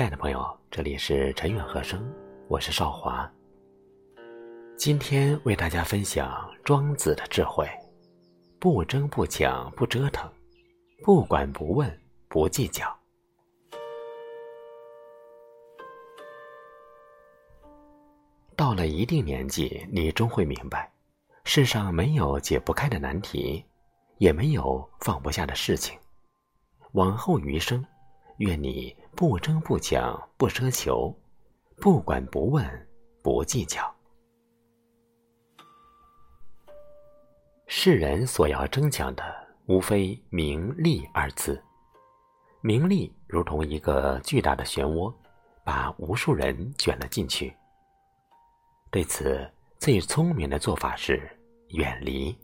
亲爱的朋友，这里是陈远和声，我是少华。今天为大家分享庄子的智慧：不争不抢不折腾，不管不问不计较。到了一定年纪，你终会明白，世上没有解不开的难题，也没有放不下的事情。往后余生，愿你不争不抢不奢求，不管不问不计较。世人所要争抢的，无非名利二字。名利如同一个巨大的漩涡，把无数人卷了进去。对此，最聪明的做法是远离。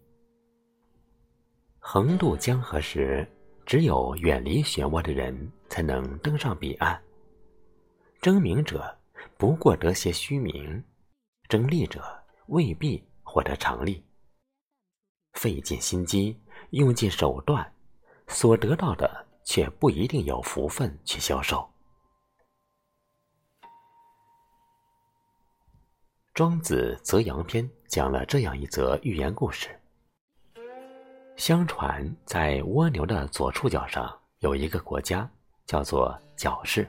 横渡江河时。只有远离漩涡的人，才能登上彼岸。争名者不过得些虚名，争利者未必获得长利。费尽心机，用尽手段，所得到的却不一定有福分去销售。庄子《泽阳篇》讲了这样一则寓言故事。相传，在蜗牛的左触角上有一个国家，叫做角氏；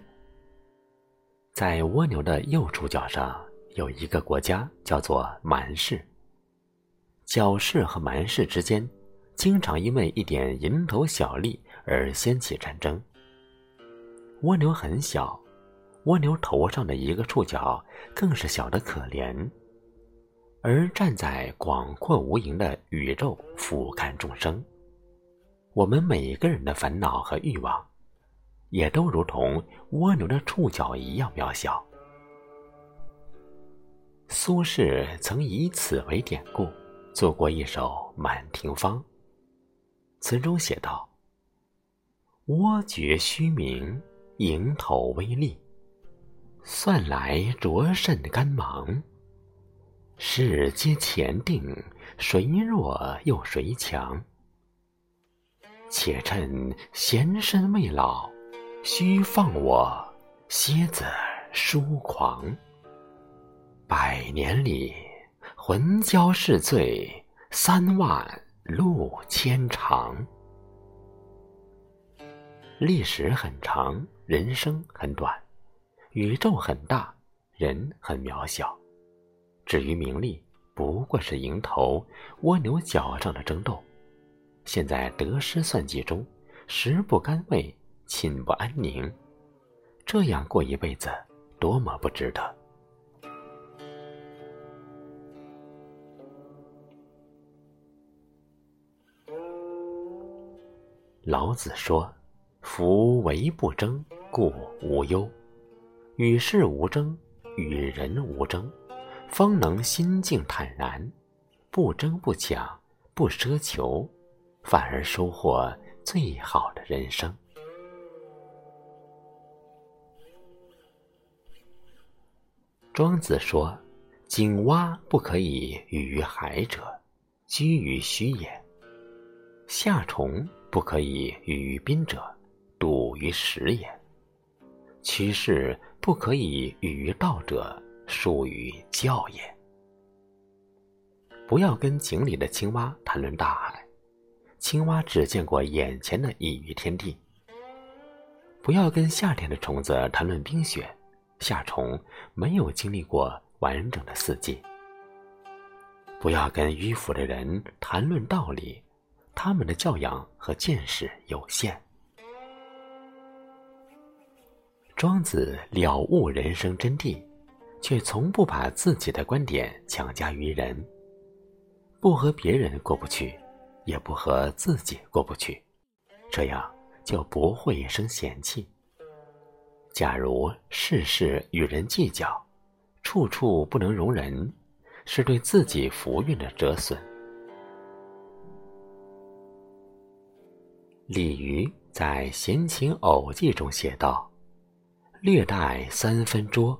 在蜗牛的右触角上有一个国家，叫做蛮氏。角氏和蛮氏之间，经常因为一点蝇头小利而掀起战争。蜗牛很小，蜗牛头上的一个触角更是小得可怜。而站在广阔无垠的宇宙俯瞰众生，我们每个人的烦恼和欲望，也都如同蜗牛的触角一样渺小。苏轼曾以此为典故，做过一首《满庭芳》，词中写道：“蜗觉虚名，蝇头微利，算来着甚干忙。”世皆前定，谁弱又谁强？且趁闲身未老，须放我蝎子疏狂。百年里，魂交是醉，三万路千长。历史很长，人生很短，宇宙很大，人很渺小。至于名利，不过是蝇头蜗牛角上的争斗。现在得失算计中，食不甘味，寝不安宁，这样过一辈子，多么不值得！老子说：“夫唯不争，故无忧；与世无争，与人无争。”方能心境坦然，不争不抢，不奢求，反而收获最好的人生。庄子说：“井蛙不可以语于海者，居于虚也；夏虫不可以语于宾者，笃于实也；趋势不可以语于道者。”属于教也。不要跟井里的青蛙谈论大海，青蛙只见过眼前的一隅天地。不要跟夏天的虫子谈论冰雪，夏虫没有经历过完整的四季。不要跟迂腐的人谈论道理，他们的教养和见识有限。庄子了悟人生真谛。却从不把自己的观点强加于人，不和别人过不去，也不和自己过不去，这样就不会生嫌弃。假如事事与人计较，处处不能容人，是对自己福运的折损。李渔在《闲情偶记》中写道：“略带三分拙。”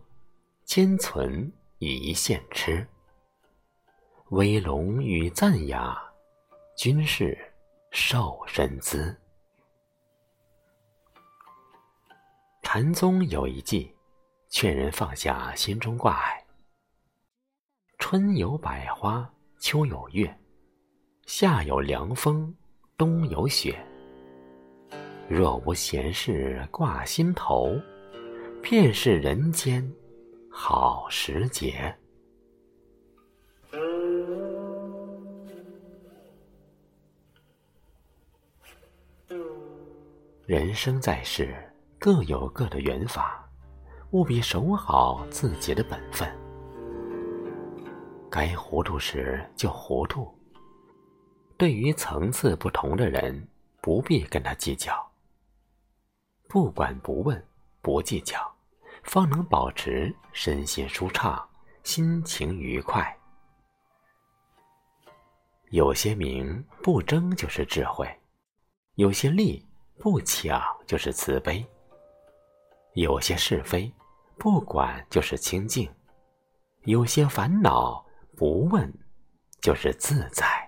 兼存一线痴，威龙与赞雅，均是受身姿。禅宗有一偈，劝人放下心中挂碍。春有百花，秋有月，夏有凉风，冬有雪。若无闲事挂心头，便是人间好时节。人生在世，各有各的缘法，务必守好自己的本分。该糊涂时就糊涂。对于层次不同的人，不必跟他计较。不管不问，不计较，方能保持身心舒畅，心情愉快。有些名不争就是智慧，有些利。不抢就是慈悲，有些是非不管就是清净，有些烦恼不问就是自在。